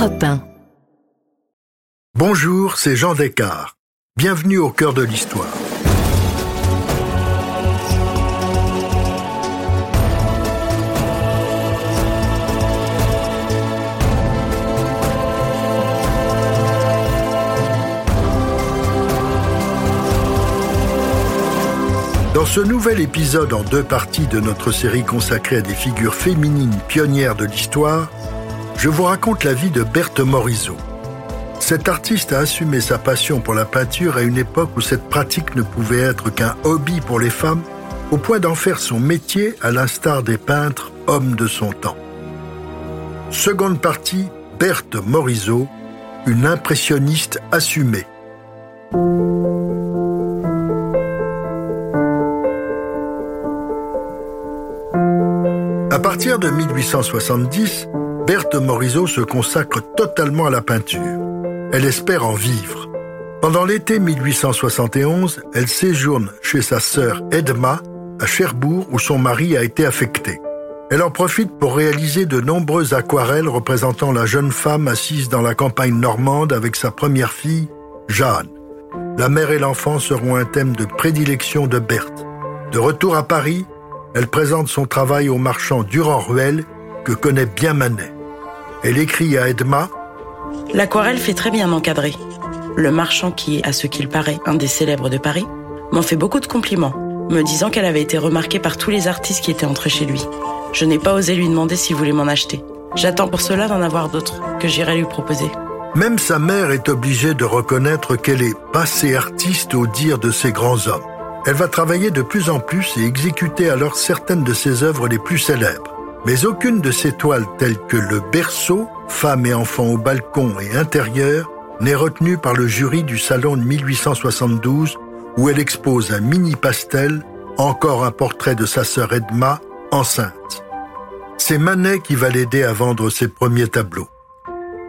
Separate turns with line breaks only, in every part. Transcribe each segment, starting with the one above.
Europe 1.
Bonjour, c'est Jean Descartes. Bienvenue au cœur de l'histoire. Dans ce nouvel épisode en deux parties de notre série consacrée à des figures féminines pionnières de l'histoire, je vous raconte la vie de Berthe Morisot. Cet artiste a assumé sa passion pour la peinture à une époque où cette pratique ne pouvait être qu'un hobby pour les femmes, au point d'en faire son métier à l'instar des peintres hommes de son temps. Seconde partie, Berthe Morisot, une impressionniste assumée. À partir de 1870, Berthe Morisot se consacre totalement à la peinture. Elle espère en vivre. Pendant l'été 1871, elle séjourne chez sa sœur Edma à Cherbourg où son mari a été affecté. Elle en profite pour réaliser de nombreuses aquarelles représentant la jeune femme assise dans la campagne normande avec sa première fille, Jeanne. La mère et l'enfant seront un thème de prédilection de Berthe. De retour à Paris, elle présente son travail au marchand Durand-Ruel, que connaît bien Manet. Elle écrit à Edma
L'aquarelle fait très bien encadrer. Le marchand, qui est, à ce qu'il paraît, un des célèbres de Paris, m'en fait beaucoup de compliments, me disant qu'elle avait été remarquée par tous les artistes qui étaient entrés chez lui. Je n'ai pas osé lui demander s'il voulait m'en acheter. J'attends pour cela d'en avoir d'autres, que j'irai lui proposer.
Même sa mère est obligée de reconnaître qu'elle est passée artiste au dire de ces grands hommes. Elle va travailler de plus en plus et exécuter alors certaines de ses œuvres les plus célèbres. Mais aucune de ces toiles telles que le berceau, femme et enfant au balcon et intérieur, n'est retenue par le jury du salon de 1872 où elle expose un mini pastel, encore un portrait de sa sœur Edma, enceinte. C'est Manet qui va l'aider à vendre ses premiers tableaux.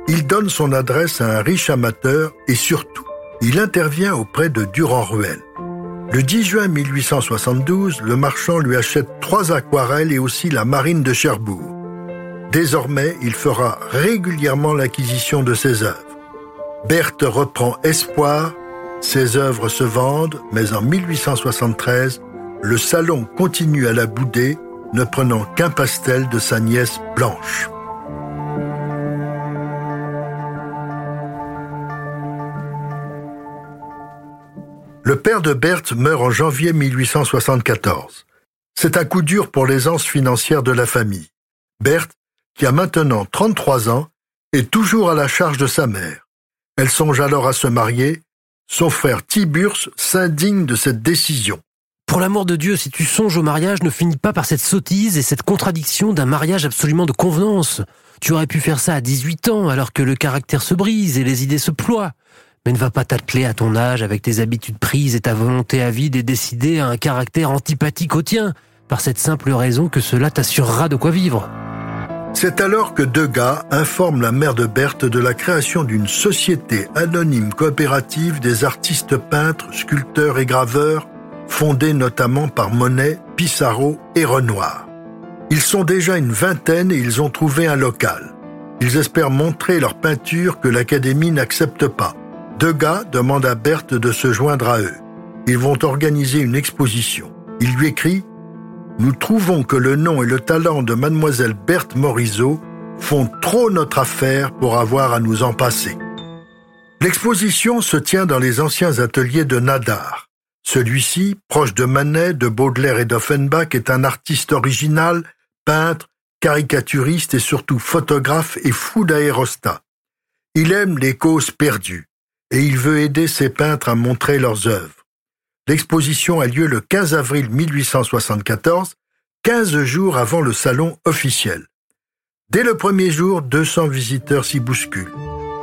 Il donne son adresse à un riche amateur et surtout, il intervient auprès de Durand-Ruel. Le 10 juin 1872, le marchand lui achète trois aquarelles et aussi la marine de Cherbourg. Désormais, il fera régulièrement l'acquisition de ses œuvres. Berthe reprend espoir, ses œuvres se vendent, mais en 1873, le salon continue à la bouder, ne prenant qu'un pastel de sa nièce Blanche. Le père de Berthe meurt en janvier 1874. C'est un coup dur pour l'aisance financière de la famille. Berthe, qui a maintenant 33 ans, est toujours à la charge de sa mère. Elle songe alors à se marier. Son frère Tiburce s'indigne de cette décision.
Pour l'amour de Dieu, si tu songes au mariage, ne finis pas par cette sottise et cette contradiction d'un mariage absolument de convenance. Tu aurais pu faire ça à 18 ans, alors que le caractère se brise et les idées se ploient. Mais ne va pas t'atteler à ton âge avec tes habitudes prises et ta volonté avide et décider à un caractère antipathique au tien, par cette simple raison que cela t'assurera de quoi vivre.
C'est alors que Degas informe la mère de Berthe de la création d'une société anonyme coopérative des artistes peintres, sculpteurs et graveurs, fondée notamment par Monet, Pissarro et Renoir. Ils sont déjà une vingtaine et ils ont trouvé un local. Ils espèrent montrer leur peinture que l'Académie n'accepte pas. Degas demande à Berthe de se joindre à eux. Ils vont organiser une exposition. Il lui écrit Nous trouvons que le nom et le talent de mademoiselle Berthe Morisot font trop notre affaire pour avoir à nous en passer. L'exposition se tient dans les anciens ateliers de Nadar. Celui-ci, proche de Manet, de Baudelaire et d'Offenbach, est un artiste original, peintre, caricaturiste et surtout photographe et fou d'aérostat. Il aime les causes perdues et il veut aider ses peintres à montrer leurs œuvres. L'exposition a lieu le 15 avril 1874, 15 jours avant le salon officiel. Dès le premier jour, 200 visiteurs s'y bousculent.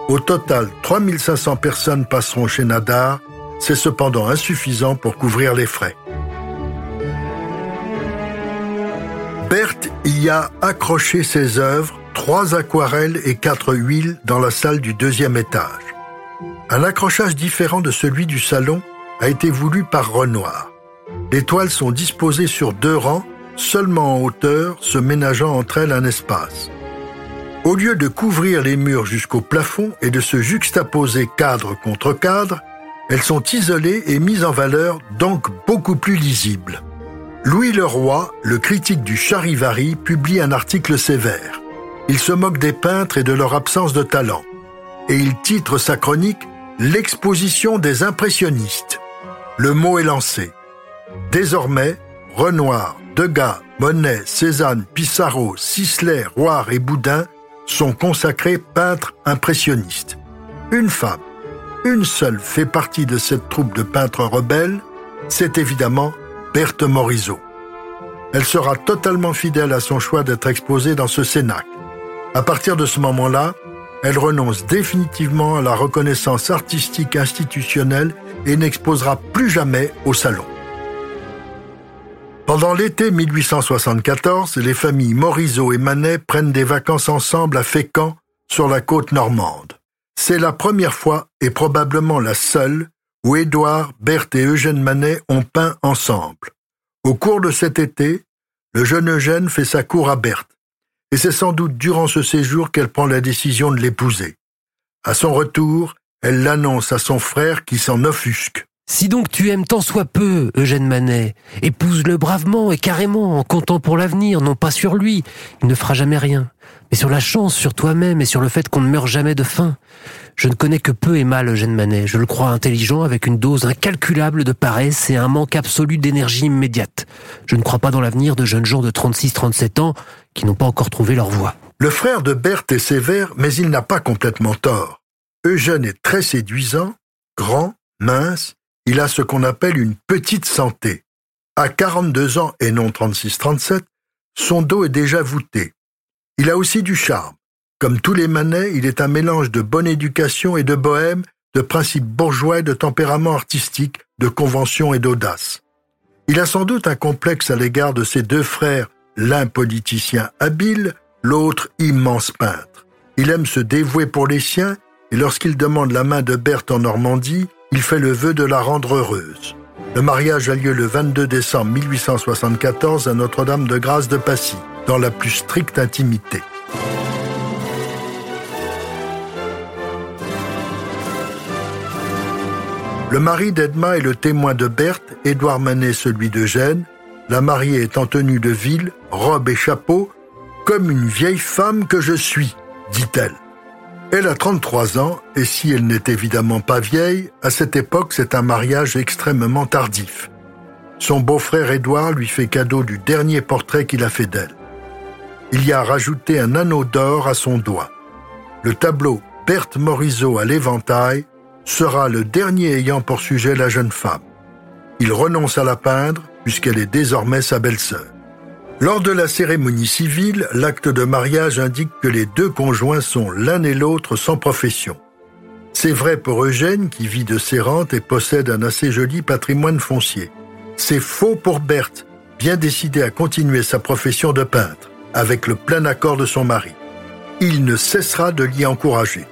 Au total, 3500 personnes passeront chez Nadar. C'est cependant insuffisant pour couvrir les frais. Berthe y a accroché ses œuvres, trois aquarelles et quatre huiles dans la salle du deuxième étage. Un accrochage différent de celui du salon a été voulu par Renoir. Les toiles sont disposées sur deux rangs, seulement en hauteur, se ménageant entre elles un espace. Au lieu de couvrir les murs jusqu'au plafond et de se juxtaposer cadre contre cadre, elles sont isolées et mises en valeur, donc beaucoup plus lisibles. Louis Leroy, le critique du Charivari, publie un article sévère. Il se moque des peintres et de leur absence de talent. Et il titre sa chronique L'exposition des impressionnistes. Le mot est lancé. Désormais, Renoir, Degas, Monet, Cézanne, Pissarro, Sisley, Roire et Boudin sont consacrés peintres impressionnistes. Une femme, une seule fait partie de cette troupe de peintres rebelles, c'est évidemment Berthe Morisot. Elle sera totalement fidèle à son choix d'être exposée dans ce Cénacle. À partir de ce moment-là, elle renonce définitivement à la reconnaissance artistique institutionnelle et n'exposera plus jamais au salon. Pendant l'été 1874, les familles Morisot et Manet prennent des vacances ensemble à Fécamp, sur la côte normande. C'est la première fois, et probablement la seule, où Édouard, Berthe et Eugène Manet ont peint ensemble. Au cours de cet été, le jeune Eugène fait sa cour à Berthe, et c'est sans doute durant ce séjour qu'elle prend la décision de l'épouser. À son retour, elle l'annonce à son frère qui s'en offusque.
Si donc tu aimes tant soit peu, Eugène Manet, épouse-le bravement et carrément, en comptant pour l'avenir, non pas sur lui, il ne fera jamais rien, mais sur la chance, sur toi-même et sur le fait qu'on ne meurt jamais de faim. Je ne connais que peu et mal Eugène Manet, je le crois intelligent avec une dose incalculable de paresse et un manque absolu d'énergie immédiate. Je ne crois pas dans l'avenir de jeunes gens de 36-37 ans qui n'ont pas encore trouvé leur voie.
Le frère de Berthe est sévère, mais il n'a pas complètement tort. Eugène est très séduisant, grand, mince, il a ce qu'on appelle une petite santé. À 42 ans et non 36-37, son dos est déjà voûté. Il a aussi du charme. Comme tous les manets, il est un mélange de bonne éducation et de bohème, de principes bourgeois de tempérament artistique, de convention et d'audace. Il a sans doute un complexe à l'égard de ses deux frères, l'un politicien habile, l'autre immense peintre. Il aime se dévouer pour les siens, et lorsqu'il demande la main de Berthe en Normandie, il fait le vœu de la rendre heureuse. Le mariage a lieu le 22 décembre 1874 à Notre-Dame de Grâce de Passy, dans la plus stricte intimité. Le mari d'Edma est le témoin de Berthe, Édouard Manet celui d'Eugène. La mariée est en tenue de ville, robe et chapeau, comme une vieille femme que je suis, dit-elle. Elle a 33 ans, et si elle n'est évidemment pas vieille, à cette époque c'est un mariage extrêmement tardif. Son beau-frère Édouard lui fait cadeau du dernier portrait qu'il a fait d'elle. Il y a rajouté un anneau d'or à son doigt. Le tableau Berthe Morisot à l'éventail sera le dernier ayant pour sujet la jeune femme. Il renonce à la peindre puisqu'elle est désormais sa belle-sœur. Lors de la cérémonie civile, l'acte de mariage indique que les deux conjoints sont l'un et l'autre sans profession. C'est vrai pour Eugène qui vit de ses rentes et possède un assez joli patrimoine foncier. C'est faux pour Berthe, bien décidée à continuer sa profession de peintre, avec le plein accord de son mari. Il ne cessera de l'y encourager.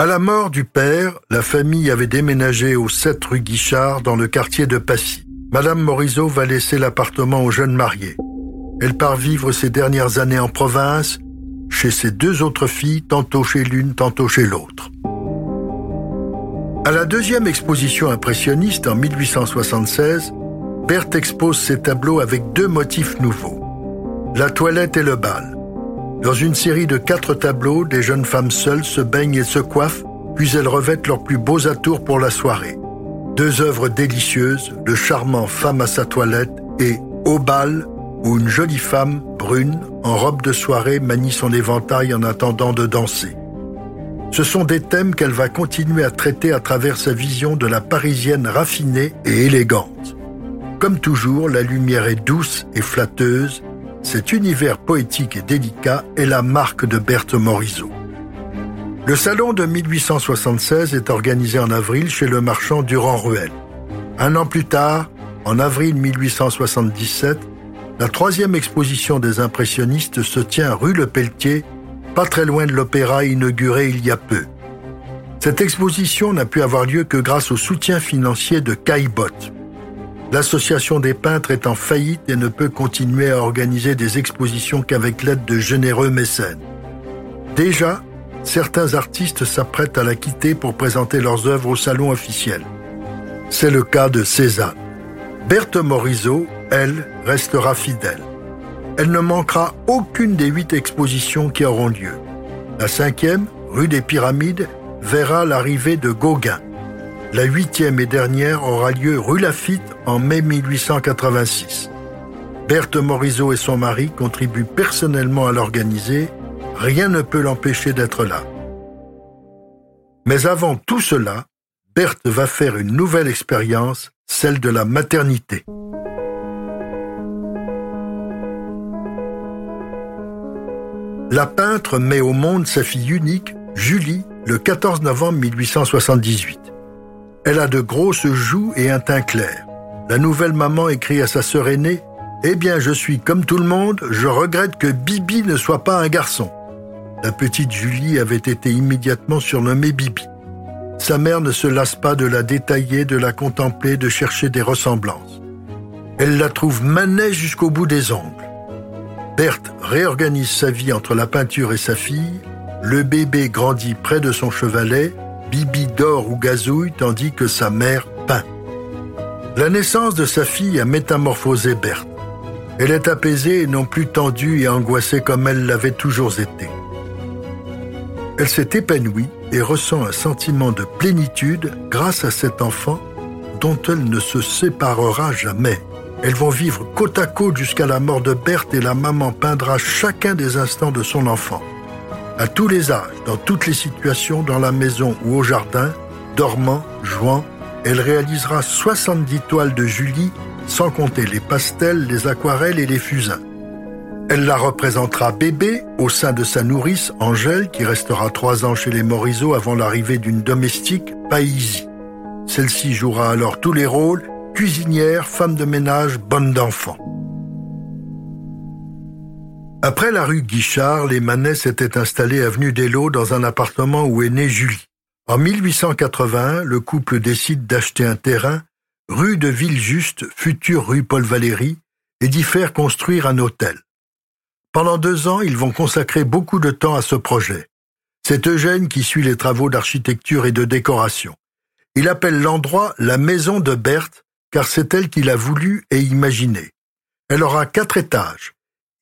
À la mort du père, la famille avait déménagé au 7 rue Guichard dans le quartier de Passy. Madame Morisot va laisser l'appartement aux jeunes mariés. Elle part vivre ses dernières années en province, chez ses deux autres filles, tantôt chez l'une, tantôt chez l'autre. À la deuxième exposition impressionniste en 1876, Berthe expose ses tableaux avec deux motifs nouveaux. La toilette et le bal. Dans une série de quatre tableaux, des jeunes femmes seules se baignent et se coiffent, puis elles revêtent leurs plus beaux atours pour la soirée. Deux œuvres délicieuses, Le charmant Femme à sa toilette et Au bal, où une jolie femme, brune, en robe de soirée, manie son éventail en attendant de danser. Ce sont des thèmes qu'elle va continuer à traiter à travers sa vision de la parisienne raffinée et élégante. Comme toujours, la lumière est douce et flatteuse. Cet univers poétique et délicat est la marque de Berthe Morisot. Le salon de 1876 est organisé en avril chez le marchand Durand-Ruel. Un an plus tard, en avril 1877, la troisième exposition des impressionnistes se tient rue Le Pelletier, pas très loin de l'opéra inauguré il y a peu. Cette exposition n'a pu avoir lieu que grâce au soutien financier de Caillebotte. L'association des peintres est en faillite et ne peut continuer à organiser des expositions qu'avec l'aide de généreux mécènes. Déjà, certains artistes s'apprêtent à la quitter pour présenter leurs œuvres au salon officiel. C'est le cas de Cézanne. Berthe Morisot, elle, restera fidèle. Elle ne manquera aucune des huit expositions qui auront lieu. La cinquième, rue des Pyramides, verra l'arrivée de Gauguin. La huitième et dernière aura lieu rue Lafitte en mai 1886. Berthe Morisot et son mari contribuent personnellement à l'organiser. Rien ne peut l'empêcher d'être là. Mais avant tout cela, Berthe va faire une nouvelle expérience, celle de la maternité. La peintre met au monde sa fille unique, Julie, le 14 novembre 1878. Elle a de grosses joues et un teint clair. La nouvelle maman écrit à sa sœur aînée Eh bien, je suis comme tout le monde, je regrette que Bibi ne soit pas un garçon. La petite Julie avait été immédiatement surnommée Bibi. Sa mère ne se lasse pas de la détailler, de la contempler, de chercher des ressemblances. Elle la trouve manette jusqu'au bout des ongles. Berthe réorganise sa vie entre la peinture et sa fille. Le bébé grandit près de son chevalet Bibi dort ou gazouille tandis que sa mère peint. La naissance de sa fille a métamorphosé Berthe. Elle est apaisée et non plus tendue et angoissée comme elle l'avait toujours été. Elle s'est épanouie et ressent un sentiment de plénitude grâce à cet enfant dont elle ne se séparera jamais. Elles vont vivre côte à côte jusqu'à la mort de Berthe et la maman peindra chacun des instants de son enfant à tous les âges, dans toutes les situations, dans la maison ou au jardin, dormant, jouant, elle réalisera 70 toiles de Julie, sans compter les pastels, les aquarelles et les fusains. Elle la représentera bébé au sein de sa nourrice, Angèle, qui restera trois ans chez les Morisot avant l'arrivée d'une domestique, Paisy. Celle-ci jouera alors tous les rôles, cuisinière, femme de ménage, bonne d'enfant. Après la rue Guichard, les Manet s'étaient installés avenue d'Elo dans un appartement où est née Julie. En 1881, le couple décide d'acheter un terrain rue de Villejuste, future rue Paul Valéry, et d'y faire construire un hôtel. Pendant deux ans, ils vont consacrer beaucoup de temps à ce projet. C'est Eugène qui suit les travaux d'architecture et de décoration. Il appelle l'endroit la maison de Berthe, car c'est elle qui l'a voulu et imaginé. Elle aura quatre étages.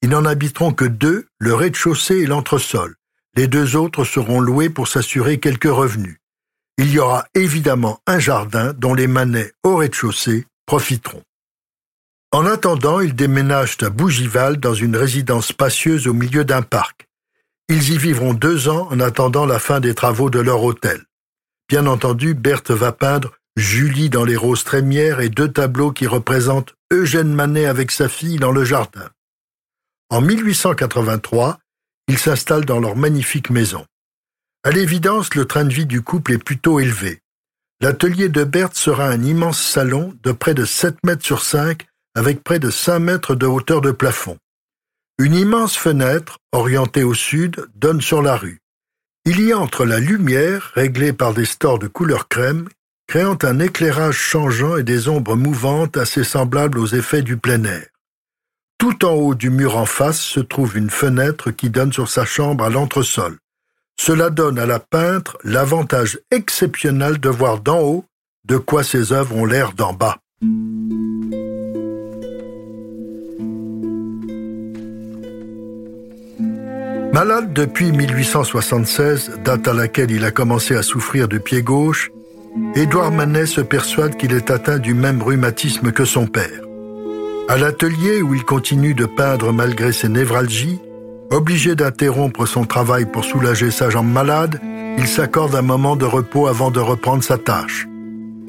Ils n'en habiteront que deux, le rez-de-chaussée et l'entresol. Les deux autres seront loués pour s'assurer quelques revenus. Il y aura évidemment un jardin dont les manets au rez-de-chaussée profiteront. En attendant, ils déménagent à Bougival dans une résidence spacieuse au milieu d'un parc. Ils y vivront deux ans en attendant la fin des travaux de leur hôtel. Bien entendu, Berthe va peindre Julie dans les roses trémières et deux tableaux qui représentent Eugène Manet avec sa fille dans le jardin. En 1883, ils s'installent dans leur magnifique maison. À l'évidence, le train de vie du couple est plutôt élevé. L'atelier de Berthe sera un immense salon de près de 7 mètres sur 5 avec près de 5 mètres de hauteur de plafond. Une immense fenêtre, orientée au sud, donne sur la rue. Il y entre la lumière, réglée par des stores de couleur crème, créant un éclairage changeant et des ombres mouvantes assez semblables aux effets du plein air. Tout en haut du mur en face se trouve une fenêtre qui donne sur sa chambre à l'entresol. Cela donne à la peintre l'avantage exceptionnel de voir d'en haut de quoi ses œuvres ont l'air d'en bas. Malade depuis 1876, date à laquelle il a commencé à souffrir du pied gauche, Édouard Manet se persuade qu'il est atteint du même rhumatisme que son père. À l'atelier où il continue de peindre malgré ses névralgies, obligé d'interrompre son travail pour soulager sa jambe malade, il s'accorde un moment de repos avant de reprendre sa tâche.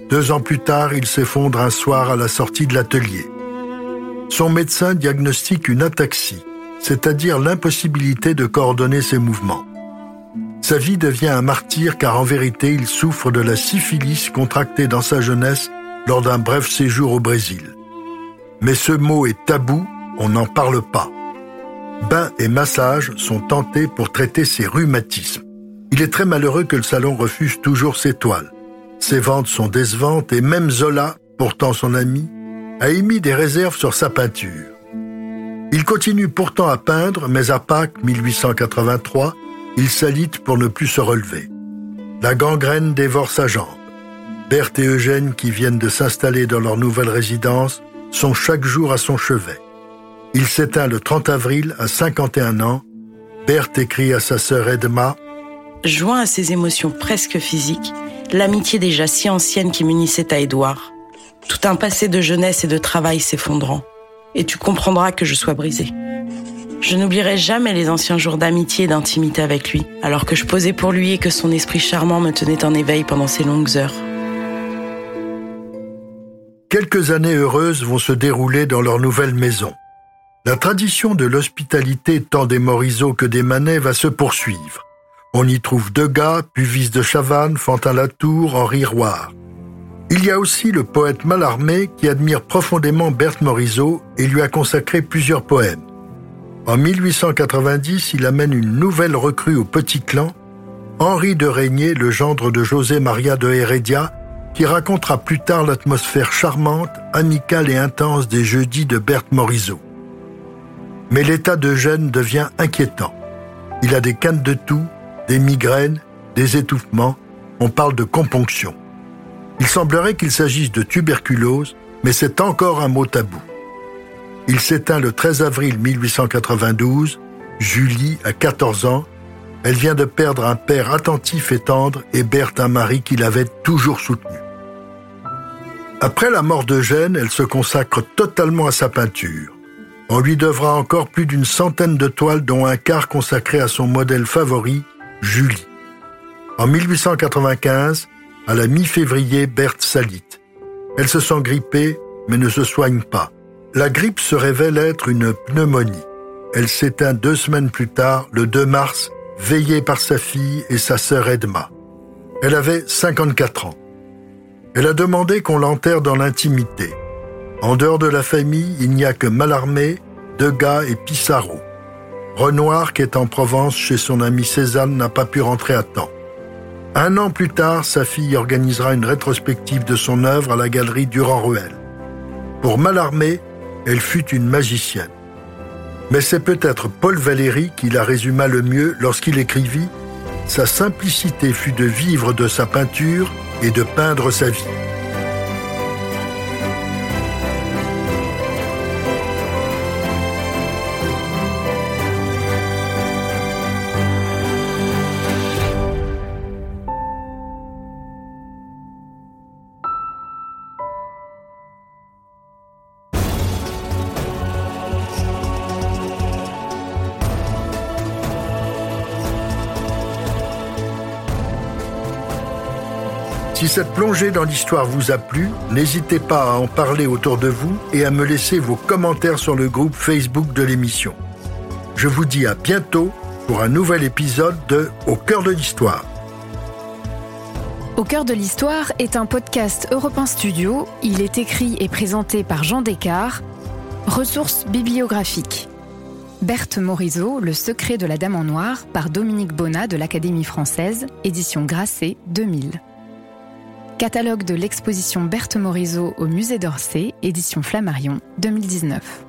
Deux ans plus tard, il s'effondre un soir à la sortie de l'atelier. Son médecin diagnostique une ataxie, c'est-à-dire l'impossibilité de coordonner ses mouvements. Sa vie devient un martyr car en vérité il souffre de la syphilis contractée dans sa jeunesse lors d'un bref séjour au Brésil. Mais ce mot est tabou, on n'en parle pas. Bain et massage sont tentés pour traiter ses rhumatismes. Il est très malheureux que le salon refuse toujours ses toiles. Ses ventes sont décevantes et même Zola, pourtant son ami, a émis des réserves sur sa peinture. Il continue pourtant à peindre, mais à Pâques 1883, il s'alite pour ne plus se relever. La gangrène dévore sa jambe. Berthe et Eugène, qui viennent de s'installer dans leur nouvelle résidence, sont chaque jour à son chevet. Il s'éteint le 30 avril à 51 ans. Berthe écrit à sa sœur Edma
Joint à ses émotions presque physiques, l'amitié déjà si ancienne qui m'unissait à Édouard. Tout un passé de jeunesse et de travail s'effondrant. Et tu comprendras que je sois brisée. Je n'oublierai jamais les anciens jours d'amitié et d'intimité avec lui, alors que je posais pour lui et que son esprit charmant me tenait en éveil pendant ces longues heures.
Quelques années heureuses vont se dérouler dans leur nouvelle maison. La tradition de l'hospitalité tant des Morisot que des Manet va se poursuivre. On y trouve Degas, Puvis de Chavannes, Fantin Latour, Henri Roire. Il y a aussi le poète Mallarmé qui admire profondément Berthe Morisot et lui a consacré plusieurs poèmes. En 1890, il amène une nouvelle recrue au petit clan, Henri de Régnier, le gendre de José Maria de Heredia, qui racontera plus tard l'atmosphère charmante, amicale et intense des jeudis de Berthe Morisot. Mais l'état de Gênes devient inquiétant. Il a des cannes de toux, des migraines, des étouffements, on parle de componction. Il semblerait qu'il s'agisse de tuberculose, mais c'est encore un mot tabou. Il s'éteint le 13 avril 1892. Julie a 14 ans. Elle vient de perdre un père attentif et tendre et Berthe un mari qui l'avait toujours soutenu. Après la mort d'Eugène, elle se consacre totalement à sa peinture. On lui devra encore plus d'une centaine de toiles dont un quart consacré à son modèle favori, Julie. En 1895, à la mi-février, Berthe s'alite. Elle se sent grippée, mais ne se soigne pas. La grippe se révèle être une pneumonie. Elle s'éteint deux semaines plus tard, le 2 mars, veillée par sa fille et sa sœur Edma. Elle avait 54 ans. Elle a demandé qu'on l'enterre dans l'intimité. En dehors de la famille, il n'y a que Mallarmé, Degas et Pissarro. Renoir, qui est en Provence chez son ami Cézanne, n'a pas pu rentrer à temps. Un an plus tard, sa fille organisera une rétrospective de son œuvre à la galerie Durand-Ruel. Pour Mallarmé, elle fut une magicienne. Mais c'est peut-être Paul Valéry qui la résuma le mieux lorsqu'il écrivit Sa simplicité fut de vivre de sa peinture et de peindre sa vie. Si cette plongée dans l'histoire vous a plu, n'hésitez pas à en parler autour de vous et à me laisser vos commentaires sur le groupe Facebook de l'émission. Je vous dis à bientôt pour un nouvel épisode de Au cœur de l'histoire.
Au cœur de l'histoire est un podcast Europe Studio. Il est écrit et présenté par Jean Descartes. Ressources bibliographiques. Berthe Morisot, Le secret de la Dame en Noir, par Dominique Bonnat de l'Académie française, édition Grasset 2000. Catalogue de l'exposition Berthe Morisot au musée d'Orsay, édition Flammarion 2019.